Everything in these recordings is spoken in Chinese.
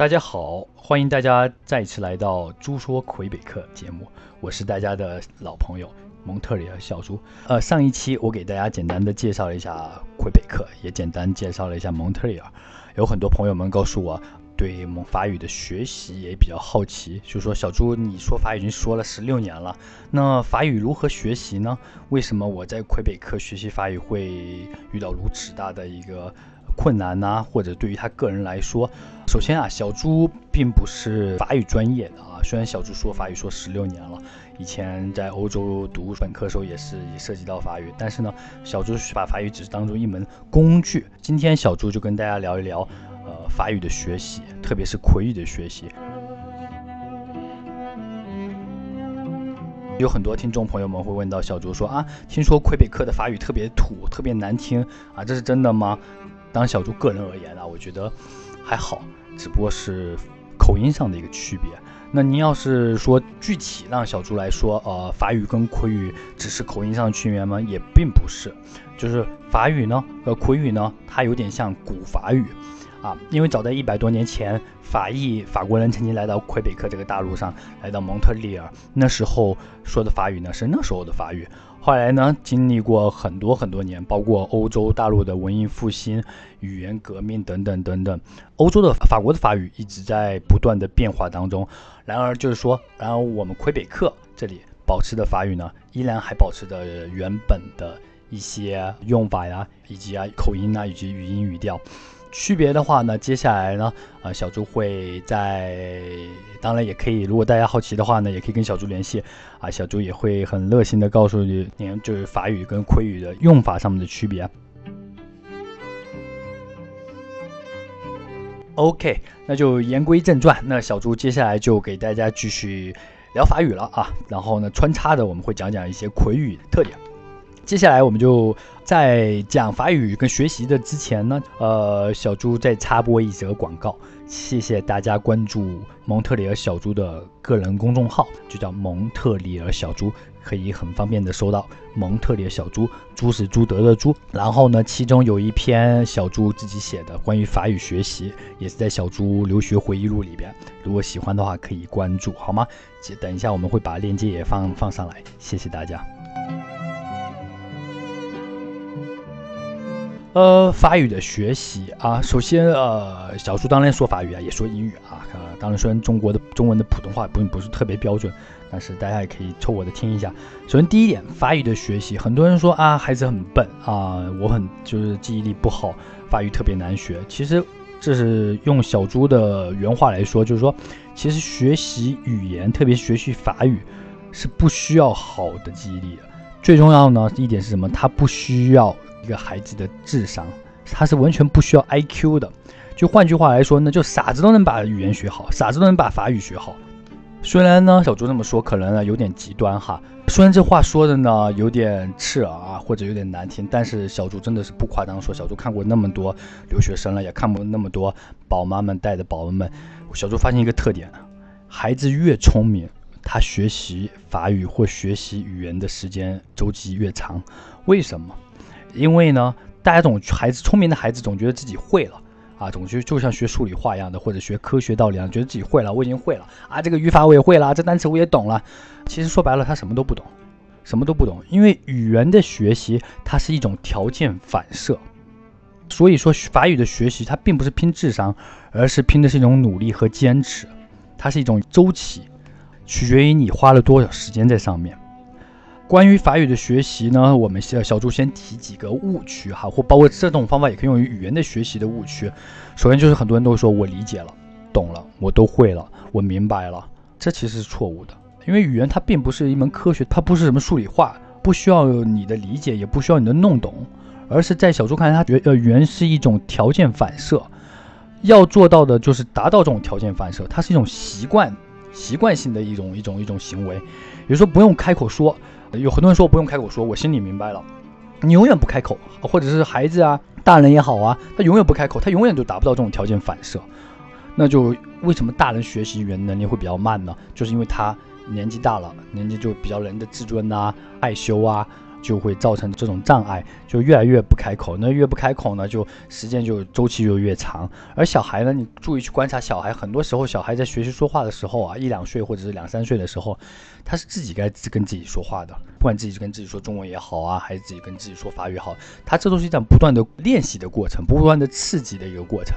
大家好，欢迎大家再次来到猪说魁北克节目，我是大家的老朋友蒙特利尔小猪。呃，上一期我给大家简单的介绍了一下魁北克，也简单介绍了一下蒙特利尔。有很多朋友们告诉我，对蒙法语的学习也比较好奇，就说小猪，你说法语已经说了十六年了，那法语如何学习呢？为什么我在魁北克学习法语会遇到如此大的一个？困难呐，或者对于他个人来说，首先啊，小猪并不是法语专业的啊。虽然小猪说法语说十六年了，以前在欧洲读本科时候也是也涉及到法语，但是呢，小猪把法语只是当做一门工具。今天小猪就跟大家聊一聊，呃，法语的学习，特别是魁语的学习。有很多听众朋友们会问到小猪说啊，听说魁北克的法语特别土，特别难听啊，这是真的吗？当小猪个人而言呢，我觉得还好，只不过是口音上的一个区别。那您要是说具体让小猪来说，呃，法语跟魁语只是口音上的区别吗？也并不是，就是法语呢和魁语呢，它有点像古法语啊，因为早在一百多年前，法裔法国人曾经来到魁北克这个大陆上，来到蒙特利尔，那时候说的法语呢是那时候的法语。后来呢，经历过很多很多年，包括欧洲大陆的文艺复兴、语言革命等等等等，欧洲的法国的法语一直在不断的变化当中。然而，就是说，然而我们魁北克这里保持的法语呢，依然还保持着原本的一些用法呀，以及啊口音啊，以及语音语调。区别的话呢，接下来呢，呃，小猪会在，当然也可以，如果大家好奇的话呢，也可以跟小猪联系，啊，小猪也会很热心的告诉你，您就是法语跟魁语的用法上面的区别。OK，那就言归正传，那小猪接下来就给大家继续聊法语了啊，然后呢，穿插的我们会讲讲一些魁语特点。接下来我们就在讲法语跟学习的之前呢，呃，小猪再插播一则广告，谢谢大家关注蒙特利尔小猪的个人公众号，就叫蒙特利尔小猪，可以很方便的搜到蒙特利尔小猪，猪是朱德的猪。然后呢，其中有一篇小猪自己写的关于法语学习，也是在小猪留学回忆录里边，如果喜欢的话可以关注，好吗？等一下我们会把链接也放放上来，谢谢大家。呃，法语的学习啊，首先呃，小猪当然说法语啊，也说英语啊。呃，当然虽然中国的中文的普通话并不是特别标准，但是大家也可以凑合的听一下。首先第一点，法语的学习，很多人说啊，孩子很笨啊，我很就是记忆力不好，法语特别难学。其实这是用小猪的原话来说，就是说，其实学习语言，特别学习法语，是不需要好的记忆力的。最重要呢一点是什么？它不需要。一个孩子的智商，他是完全不需要 IQ 的。就换句话来说呢，就傻子都能把语言学好，傻子都能把法语学好。虽然呢，小猪这么说可能呢有点极端哈，虽然这话说的呢有点刺耳啊，或者有点难听，但是小猪真的是不夸张说，小猪看过那么多留学生了，也看过那么多宝妈们带的宝宝们，小猪发现一个特点：孩子越聪明，他学习法语或学习语言的时间周期越长。为什么？因为呢，大家总孩子聪明的孩子总觉得自己会了啊，总觉就像学数理化一样的，或者学科学道理一样，觉得自己会了，我已经会了啊，这个语法我也会了，这单词我也懂了。其实说白了，他什么都不懂，什么都不懂。因为语言的学习它是一种条件反射，所以说法语的学习它并不是拼智商，而是拼的是一种努力和坚持，它是一种周期，取决于你花了多少时间在上面。关于法语的学习呢，我们小小猪先提几个误区哈，或包括这种方法也可以用于语言的学习的误区。首先就是很多人都说我理解了、懂了、我都会了、我明白了，这其实是错误的。因为语言它并不是一门科学，它不是什么数理化，不需要你的理解，也不需要你的弄懂，而是在小猪看来，他觉呃语言是一种条件反射，要做到的就是达到这种条件反射，它是一种习惯、习惯性的一种一种一种行为，也就是说不用开口说。有很多人说不用开口说，我心里明白了。你永远不开口，或者是孩子啊、大人也好啊，他永远不开口，他永远就达不到这种条件反射。那就为什么大人学习语言能力会比较慢呢？就是因为他年纪大了，年纪就比较人的自尊啊、害羞啊，就会造成这种障碍，就越来越不开口。那越不开口呢，就时间就周期就越长。而小孩呢，你注意去观察小孩，很多时候小孩在学习说话的时候啊，一两岁或者是两三岁的时候，他是自己该跟自己说话的，不管自己跟自己说中文也好啊，还是自己跟自己说法语好，他这都是一场不断的练习的过程，不断的刺激的一个过程。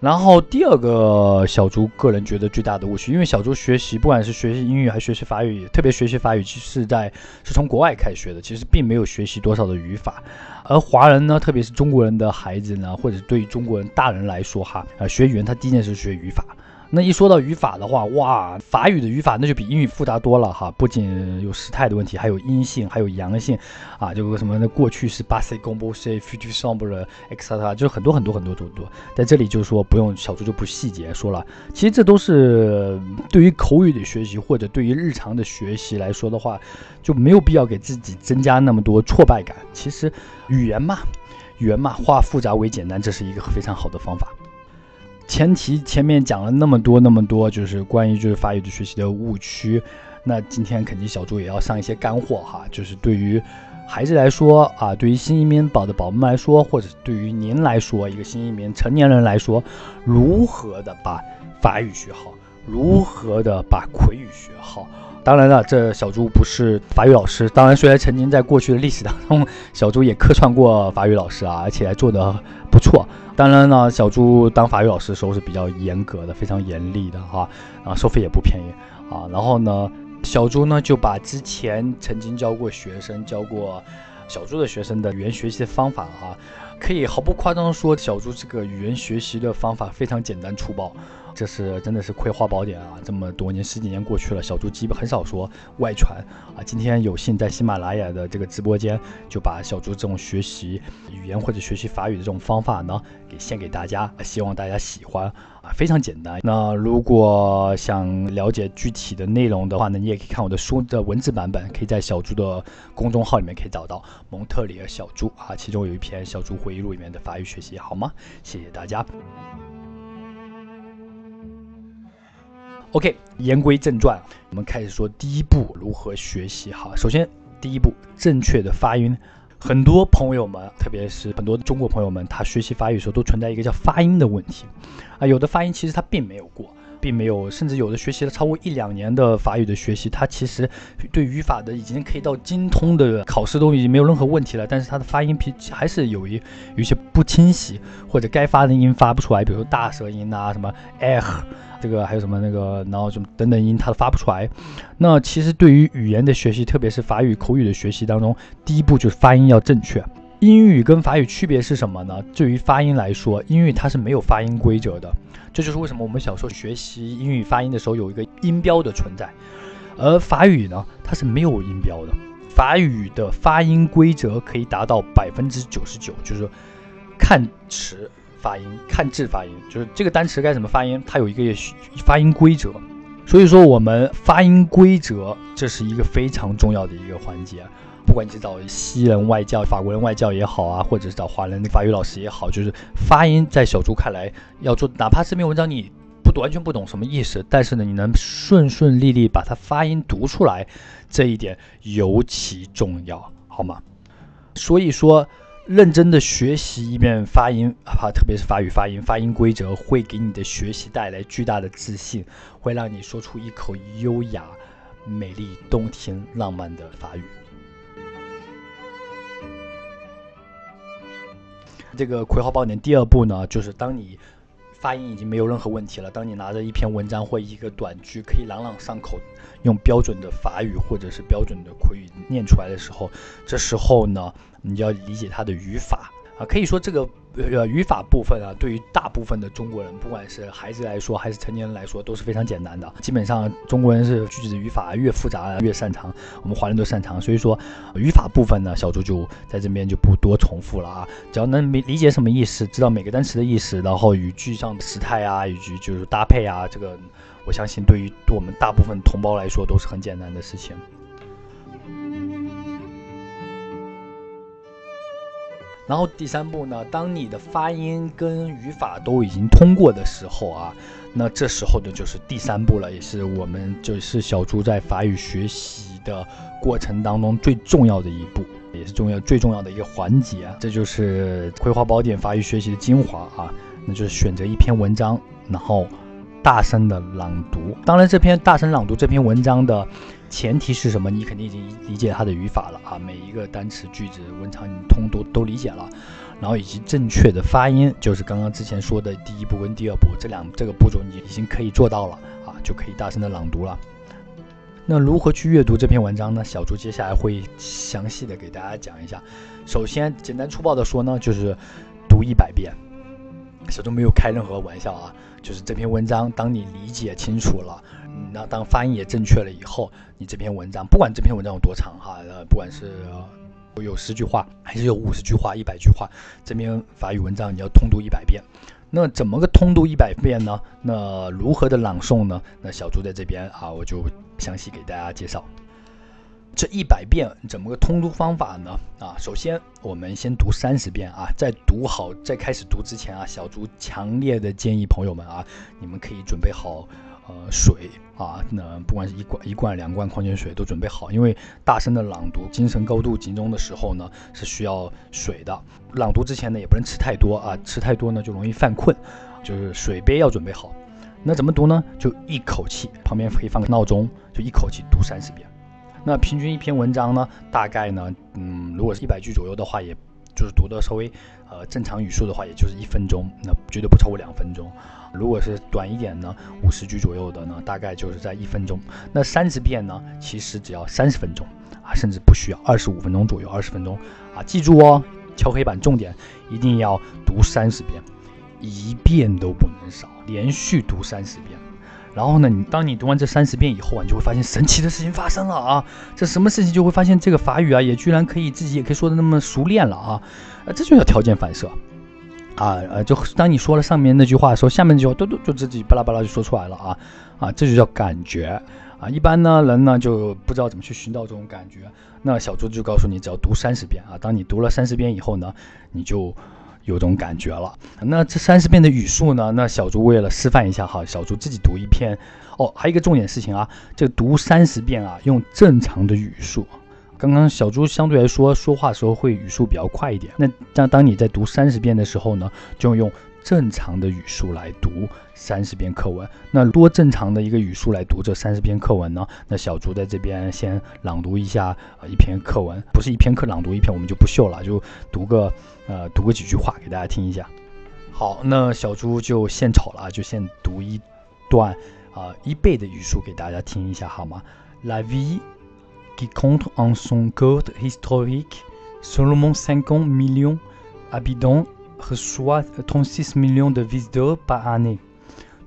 然后第二个小猪个人觉得最大的误区，因为小猪学习不管是学习英语还是学习法语，特别学习法语，其实是在是从国外开始学的，其实并没有学习多少的语法。而华人呢，特别是中国人的孩子呢，或者对于中国人大人来说哈，啊，学语言他第一件事学语法。那一说到语法的话，哇，法语的语法那就比英语复杂多了哈！不仅有时态的问题，还有阴性，还有阳性，啊，就什么的过去式、passé composé、futur simple、etc，就是很多很多很多很多。在这里就是说，不用小猪就不细节说了。其实这都是对于口语的学习或者对于日常的学习来说的话，就没有必要给自己增加那么多挫败感。其实语言嘛，语言嘛，化复杂为简单，这是一个非常好的方法。前提前面讲了那么多那么多，就是关于就是法语的学习的误区。那今天肯定小猪也要上一些干货哈，就是对于孩子来说啊，对于新移民宝的宝宝们来说，或者对于您来说一个新移民成年人来说，如何的把法语学好，如何的把魁语学好。当然了，这小猪不是法语老师。当然，虽然曾经在过去的历史当中，小猪也客串过法语老师啊，而且还做得不错。当然呢，小猪当法语老师的时候是比较严格的，非常严厉的哈，啊，收费也不便宜啊。然后呢，小猪呢就把之前曾经教过学生、教过小猪的学生的语言学习的方法哈，可以毫不夸张的说，小猪这个语言学习的方法非常简单粗暴。这是真的是葵花宝典啊！这么多年十几年过去了，小猪基本很少说外传啊。今天有幸在喜马拉雅的这个直播间，就把小猪这种学习语言或者学习法语的这种方法呢，给献给大家，希望大家喜欢啊，非常简单。那如果想了解具体的内容的话呢，你也可以看我的书的文字版本，可以在小猪的公众号里面可以找到蒙特里尔小猪啊，其中有一篇小猪回忆录里面的法语学习，好吗？谢谢大家。OK，言归正传，我们开始说第一步如何学习哈。首先，第一步正确的发音。很多朋友们，特别是很多中国朋友们，他学习法语的时候都存在一个叫发音的问题啊。有的发音其实他并没有过，并没有，甚至有的学习了超过一两年的法语的学习，他其实对语法的已经可以到精通的考试都已经没有任何问题了，但是他的发音皮还是有一有些不清晰，或者该发的音发不出来，比如说大舌音啊，什么 eh。这个还有什么那个，然后什么等等音，它都发不出来。那其实对于语言的学习，特别是法语口语的学习当中，第一步就是发音要正确。英语跟法语区别是什么呢？对于发音来说，英语它是没有发音规则的。这就是为什么我们小时候学习英语发音的时候有一个音标的存在，而法语呢，它是没有音标的。法语的发音规则可以达到百分之九十九，就是看词。发音看字发音，就是这个单词该怎么发音，它有一个发音规则。所以说，我们发音规则这是一个非常重要的一个环节。不管你是找西人外教、法国人外教也好啊，或者是找华人法语老师也好，就是发音在小猪看来要做，哪怕这篇文章你不完全不懂什么意思，但是呢，你能顺顺利利把它发音读出来，这一点尤其重要，好吗？所以说。认真的学习一遍发音啊，特别是法语发音，发音规则会给你的学习带来巨大的自信，会让你说出一口优雅、美丽、动听、浪漫的法语。这个《葵花宝典》第二步呢，就是当你发音已经没有任何问题了，当你拿着一篇文章或一个短句可以朗朗上口，用标准的法语或者是标准的口语念出来的时候，这时候呢。你就要理解它的语法啊，可以说这个呃语法部分啊，对于大部分的中国人，不管是孩子来说还是成年人来说，都是非常简单的。基本上中国人是句子的语法越复杂越擅长，我们华人都擅长。所以说语法部分呢，小猪就在这边就不多重复了啊。只要能理理解什么意思，知道每个单词的意思，然后语句上的时态啊，语句就是搭配啊，这个我相信对于我们大部分同胞来说都是很简单的事情。然后第三步呢，当你的发音跟语法都已经通过的时候啊，那这时候的就是第三步了，也是我们就是小猪在法语学习的过程当中最重要的一步，也是重要最重要的一个环节。这就是《葵花宝典》法语学习的精华啊，那就是选择一篇文章，然后大声的朗读。当然，这篇大声朗读这篇文章的。前提是什么？你肯定已经理解它的语法了啊，每一个单词、句子、文长你通都都理解了，然后以及正确的发音，就是刚刚之前说的第一步跟第二步这两这个步骤你已经可以做到了啊，就可以大声的朗读了。那如何去阅读这篇文章呢？小猪接下来会详细的给大家讲一下。首先，简单粗暴的说呢，就是读一百遍。小猪没有开任何玩笑啊，就是这篇文章，当你理解清楚了。那当发音也正确了以后，你这篇文章不管这篇文章有多长哈，呃，不管是有十句话还是有五十句话、一百句话，这篇法语文章你要通读一百遍。那怎么个通读一百遍呢？那如何的朗诵呢？那小猪在这边啊，我就详细给大家介绍。这一百遍怎么个通读方法呢？啊，首先我们先读三十遍啊，在读好在开始读之前啊，小猪强烈的建议朋友们啊，你们可以准备好。呃，水啊，那不管是一罐、一罐、两罐矿泉水都准备好，因为大声的朗读，精神高度集中的时候呢，是需要水的。朗读之前呢，也不能吃太多啊，吃太多呢就容易犯困，就是水杯要准备好。那怎么读呢？就一口气，旁边可以放个闹钟，就一口气读三十遍。那平均一篇文章呢，大概呢，嗯，如果是一百句左右的话，也就是读的稍微呃正常语速的话，也就是一分钟，那绝对不超过两分钟。如果是短一点呢，五十句左右的呢，大概就是在一分钟。那三十遍呢，其实只要三十分钟啊，甚至不需要二十五分钟左右，二十分钟啊，记住哦，敲黑板重点，一定要读三十遍，一遍都不能少，连续读三十遍。然后呢，你当你读完这三十遍以后啊，你就会发现神奇的事情发生了啊！这什么事情？就会发现这个法语啊，也居然可以自己也可以说的那么熟练了啊！啊，这就叫条件反射。啊呃，就当你说了上面那句话的时候，下面那句话都都就自己巴拉巴拉就说出来了啊啊，这就叫感觉啊。一般呢人呢就不知道怎么去寻找这种感觉，那小猪就告诉你，只要读三十遍啊。当你读了三十遍以后呢，你就有种感觉了。那这三十遍的语速呢，那小猪为了示范一下哈，小猪自己读一篇哦。还有一个重点事情啊，这读三十遍啊，用正常的语速。刚刚小猪相对来说说话时候会语速比较快一点，那这样当你在读三十遍的时候呢，就用正常的语速来读三十遍课文。那多正常的一个语速来读这三十篇课文呢？那小猪在这边先朗读一下呃一篇课文，不是一篇课朗读一篇，我们就不秀了，就读个呃读个几句话给大家听一下。好，那小猪就献丑了，就先读一段啊一倍的语速给大家听一下好吗？La vie qui compte en son code historique seulement 50 millions d'habitants, reçoit 36 millions de visiteurs par année.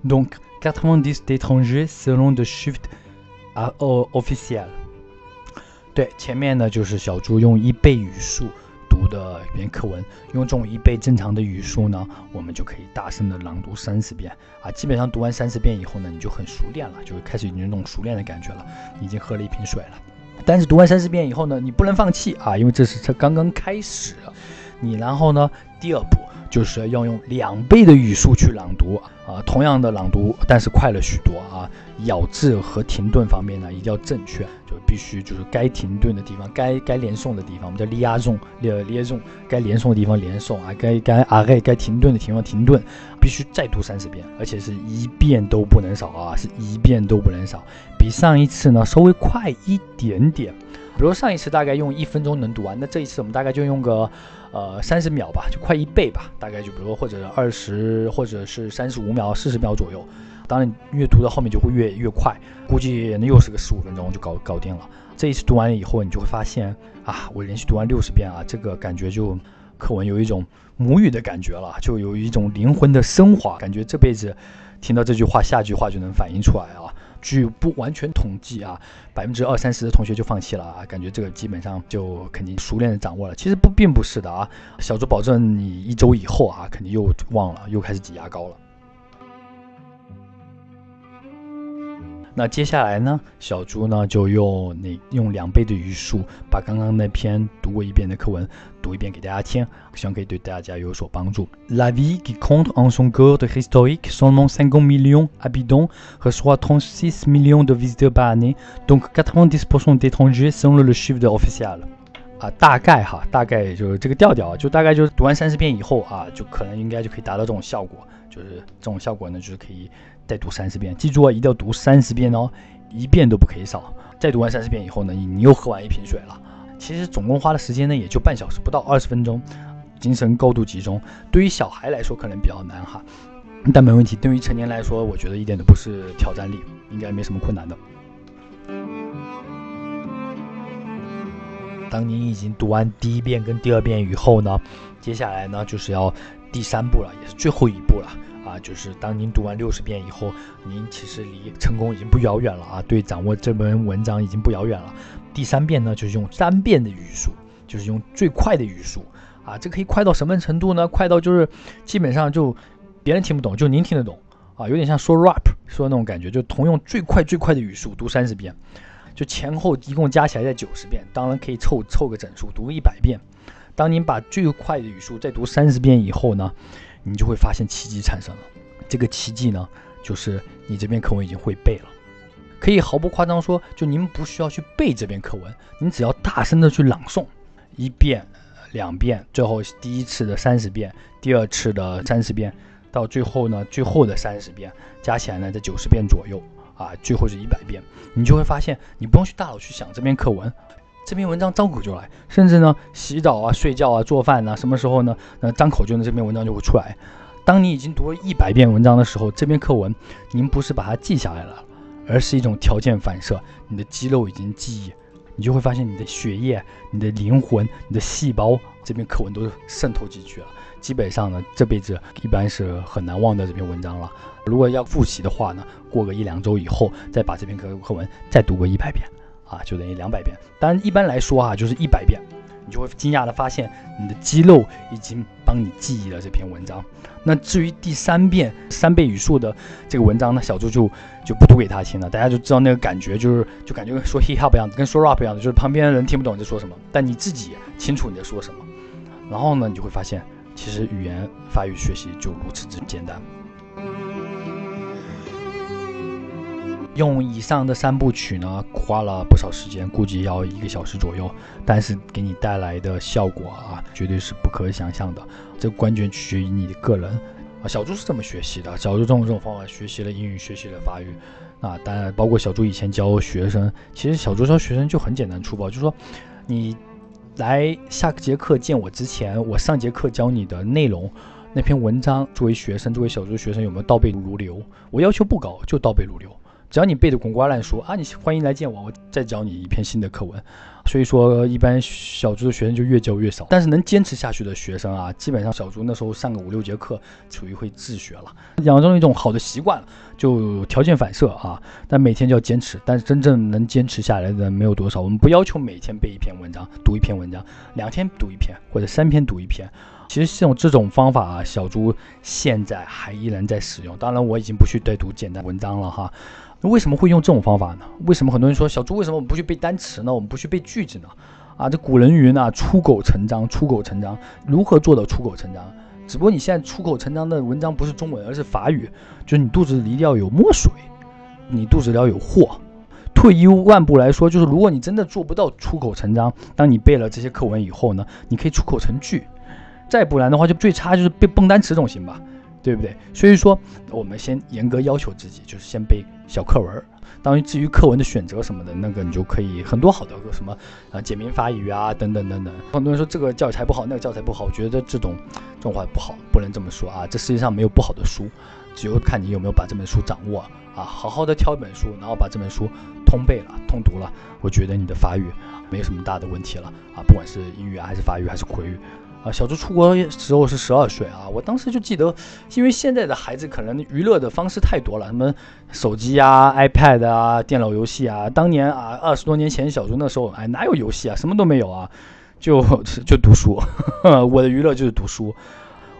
Donc 90 d'étrangers selon des chiffres officiels. 对，前面呢就是小猪用一倍语速 读的一篇课文，用这种一倍正常的语速呢，我们就可以大声的朗读三十遍啊。基本上读完三十遍以后呢，你就很熟练了，就开始有那种熟练的感觉了，已经喝了一瓶水了。但是读完三十遍以后呢，你不能放弃啊，因为这是才刚刚开始。你然后呢，第二步就是要用两倍的语速去朗读啊，同样的朗读，但是快了许多啊。咬字和停顿方面呢，一定要正确，就必须就是该停顿的地方，该该连诵的地方，我们叫连诵，连连诵，该连诵的地方连诵啊，该该啊该该停顿的地方停顿，必须再读三十遍，而且是一遍都不能少啊，是一遍都不能少。比上一次呢稍微快一点点，比如上一次大概用一分钟能读完，那这一次我们大概就用个呃三十秒吧，就快一倍吧，大概就比如或者二十或者是三十五秒、四十秒左右。当然越读到后面就会越越快，估计那又是个十五分钟就搞搞定了。这一次读完了以后，你就会发现啊，我连续读完六十遍啊，这个感觉就课文有一种母语的感觉了，就有一种灵魂的升华，感觉这辈子听到这句话，下句话就能反映出来啊。据不完全统计啊，百分之二三十的同学就放弃了啊，感觉这个基本上就肯定熟练的掌握了。其实不并不是的啊，小猪保证你一周以后啊，肯定又忘了，又开始挤牙膏了。那接下来呢，小猪呢就用那用两倍的语速，把刚刚那篇读过一遍的课文读一遍给大家听，希望可以对大家有所帮助。La ville qui compte en son cœur de historique seulement 50 millions habitants reçoit 36 millions de visiteurs par année, donc 90% d'étrangers selon le chiffre officiel。 啊，大概哈，大概就是这个调调，就大概就是读完三十遍以后啊，就可能应该就可以达到这种效果，就是这种效果呢，就是可以。再读三十遍，记住啊，一定要读三十遍哦，一遍都不可以少。再读完三十遍以后呢，你你又喝完一瓶水了。其实总共花的时间呢，也就半小时，不到二十分钟，精神高度集中。对于小孩来说可能比较难哈，但没问题。对于成年来说，我觉得一点都不是挑战力，应该没什么困难的。当您已经读完第一遍跟第二遍以后呢，接下来呢就是要第三步了，也是最后一步了。啊，就是当您读完六十遍以后，您其实离成功已经不遥远了啊！对，掌握这本文章已经不遥远了。第三遍呢，就是用三遍的语速，就是用最快的语速啊！这可以快到什么程度呢？快到就是基本上就别人听不懂，就您听得懂啊！有点像说 rap 说那种感觉，就同用最快最快的语速读三十遍，就前后一共加起来在九十遍，当然可以凑凑个整数，读一百遍。当您把最快的语速再读三十遍以后呢？你就会发现奇迹产生了。这个奇迹呢，就是你这篇课文已经会背了。可以毫不夸张说，就您不需要去背这篇课文，您只要大声的去朗诵一遍、两遍，最后第一次的三十遍，第二次的三十遍，到最后呢，最后的三十遍，加起来呢在九十遍左右啊，最后是一百遍，你就会发现，你不用去大脑去想这篇课文。这篇文章张口就来，甚至呢，洗澡啊、睡觉啊、做饭啊，什么时候呢？那张口就能这篇文章就会出来。当你已经读了一百遍文章的时候，这篇课文您不是把它记下来了，而是一种条件反射，你的肌肉已经记忆，你就会发现你的血液、你的灵魂、你的细胞，这篇课文都渗透进去了。基本上呢，这辈子一般是很难忘的这篇文章了。如果要复习的话呢，过个一两周以后，再把这篇课课文再读个一百遍。啊，就等于两百遍。当然，一般来说啊，就是一百遍，你就会惊讶的发现，你的肌肉已经帮你记忆了这篇文章。那至于第三遍三倍语速的这个文章呢，小猪就就不读给他听了。大家就知道那个感觉，就是就感觉说 hip hop 一样的，跟说 rap 一样的，就是旁边的人听不懂你在说什么，但你自己清楚你在说什么。然后呢，你就会发现，其实语言发育学习就如此之简单。用以上的三部曲呢，花了不少时间，估计要一个小时左右，但是给你带来的效果啊，绝对是不可想象的。这完全取决于你的个人啊。小猪是这么学习的，小猪用这种方法学习了英语，学习了法语啊。当然，包括小猪以前教学生，其实小猪教学生就很简单粗暴，就是说，你来下节课见我之前，我上节课教你的内容，那篇文章，作为学生，作为小猪学生有没有倒背如流？我要求不高，就倒背如流。只要你背的滚瓜烂熟啊，你欢迎来见我，我再教你一篇新的课文。所以说，一般小猪的学生就越教越少。但是能坚持下去的学生啊，基本上小猪那时候上个五六节课，属于会自学了，养成了一种好的习惯，就条件反射啊。但每天就要坚持，但是真正能坚持下来的没有多少。我们不要求每天背一篇文章，读一篇文章，两天读一篇或者三篇读一篇。其实这种这种方法啊，小猪现在还依然在使用。当然，我已经不去再读简单文章了哈。为什么会用这种方法呢？为什么很多人说小猪为什么我们不去背单词呢？我们不去背句子呢？啊，这古人云啊，出口成章，出口成章，如何做到出口成章？只不过你现在出口成章的文章不是中文，而是法语，就是你肚子里一定要有墨水，你肚子里要有货。退一万步来说，就是如果你真的做不到出口成章，当你背了这些课文以后呢，你可以出口成句，再不然的话，就最差就是背蹦单词总行吧。对不对？所以说，我们先严格要求自己，就是先背小课文。当然，至于课文的选择什么的，那个你就可以很多好的什么啊简明法语啊等等等等。很多人说这个教材不好，那个教材不好，我觉得这种这种话不好，不能这么说啊。这世界上没有不好的书，只有看你有没有把这本书掌握啊。好好的挑一本书，然后把这本书通背了、通读了，我觉得你的法语没有什么大的问题了啊。不管是英语，还是法语，还是口语。啊，小猪出国时候是十二岁啊，我当时就记得，因为现在的孩子可能娱乐的方式太多了，什么手机啊、iPad 啊、电脑游戏啊。当年啊，二十多年前小猪那时候，哎，哪有游戏啊，什么都没有啊，就就读书。我的娱乐就是读书。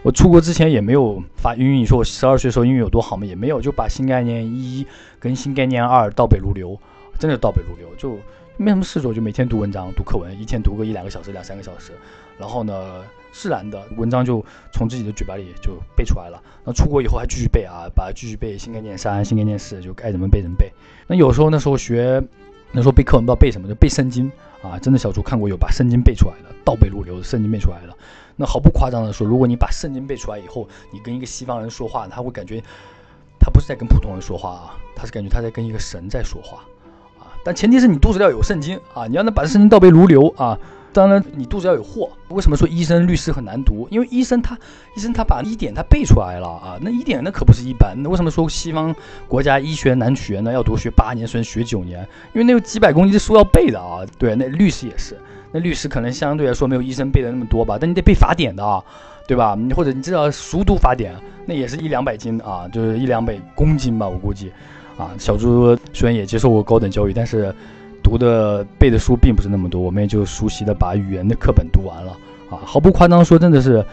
我出国之前也没有发英语，你说我十二岁时候英语有多好吗？也没有，就把新概念一跟新概念二倒背如流，真的倒背如流，就没什么事做，就每天读文章、读课文，一天读个一两个小时、两三个小时，然后呢，自然的文章就从自己的嘴巴里就背出来了。那出国以后还继续背啊，把继续背新概念三、新概念四，就该怎么背怎么背。那有时候那时候学，那时候背课文不知道背什么，就背圣经啊，真的小猪看过有把圣经背出来的，倒背如流的圣经背出来了。那毫不夸张的说，如果你把圣经背出来以后，你跟一个西方人说话，他会感觉他不是在跟普通人说话啊，他是感觉他在跟一个神在说话啊。但前提是你肚子要有圣经啊，你要能把圣经倒背如流啊。当然，你肚子要有货。为什么说医生、律师很难读？因为医生他医生他把一点他背出来了啊，那一点那可不是一般。那为什么说西方国家医学难学呢？要读学八年，甚至学九年，因为那有几百公斤的书要背的啊。对，那律师也是。那律师可能相对来说没有医生背的那么多吧，但你得背法典的啊，对吧？你或者你知道熟读法典，那也是一两百斤啊，就是一两百公斤吧，我估计。啊，小猪虽然也接受过高等教育，但是读的背的书并不是那么多，我们也就熟悉的把语言的课本读完了啊，毫不夸张说，真的是，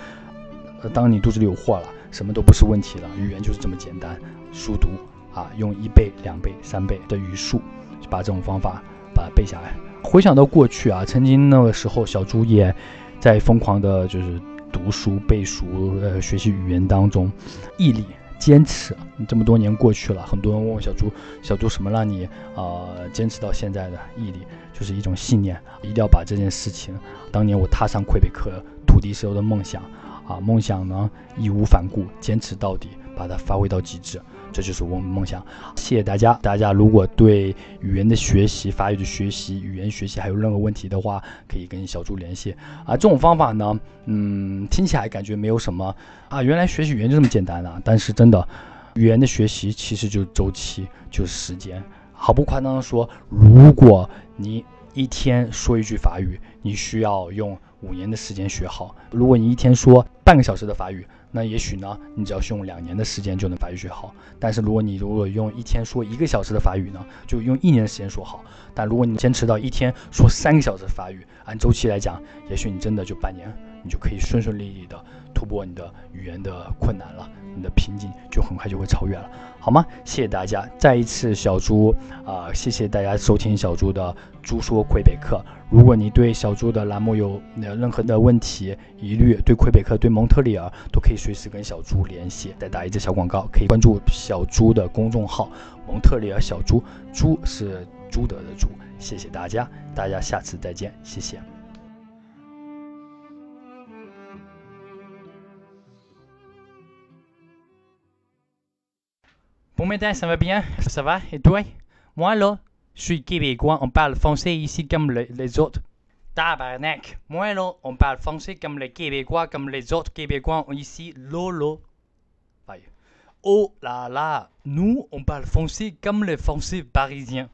当你肚子里有货了，什么都不是问题了，语言就是这么简单，熟读啊，用一倍、两倍、三倍的语速，就把这种方法把它背下来。回想到过去啊，曾经那个时候，小猪也在疯狂的，就是读书、背书、呃，学习语言当中，毅力、坚持。这么多年过去了，很多人问我小朱，小朱什么让你啊坚持到现在的毅力，就是一种信念，一定要把这件事情，当年我踏上魁北克土地时候的梦想啊，梦想呢义无反顾，坚持到底，把它发挥到极致。这就是我们梦想，谢谢大家。大家如果对语言的学习、法语的学习、语言学习还有任何问题的话，可以跟小朱联系啊。这种方法呢，嗯，听起来感觉没有什么啊，原来学习语言就这么简单啊。但是真的，语言的学习其实就是周期，就是时间。毫不夸张的说，如果你一天说一句法语，你需要用五年的时间学好；如果你一天说半个小时的法语，那也许呢，你只要用两年的时间就能法语学好。但是如果你如果用一天说一个小时的法语呢，就用一年的时间说好。但如果你坚持到一天说三个小时的法语，按周期来讲，也许你真的就半年，你就可以顺顺利利的突破你的语言的困难了，你的瓶颈就很快就会超越了，好吗？谢谢大家，再一次小猪啊，谢谢大家收听小猪的猪说魁北克。如果你对小猪的栏目有任何的问题、疑虑，对魁北克、对蒙特利尔都可以随时跟小猪联系。再打一支小广告，可以关注小猪的公众号“蒙特利尔小猪”，猪是朱德的猪。谢谢大家，大家下次再见，谢谢。Bon matin, ça va bien? Ça va? Et toi? Moi là? Je suis québécois, on parle français ici comme les autres. Tabarnak. Moi, là, on parle français comme les Québécois, comme les autres Québécois ici. Lolo. Oh là là. Nous, on parle français comme les Français parisiens.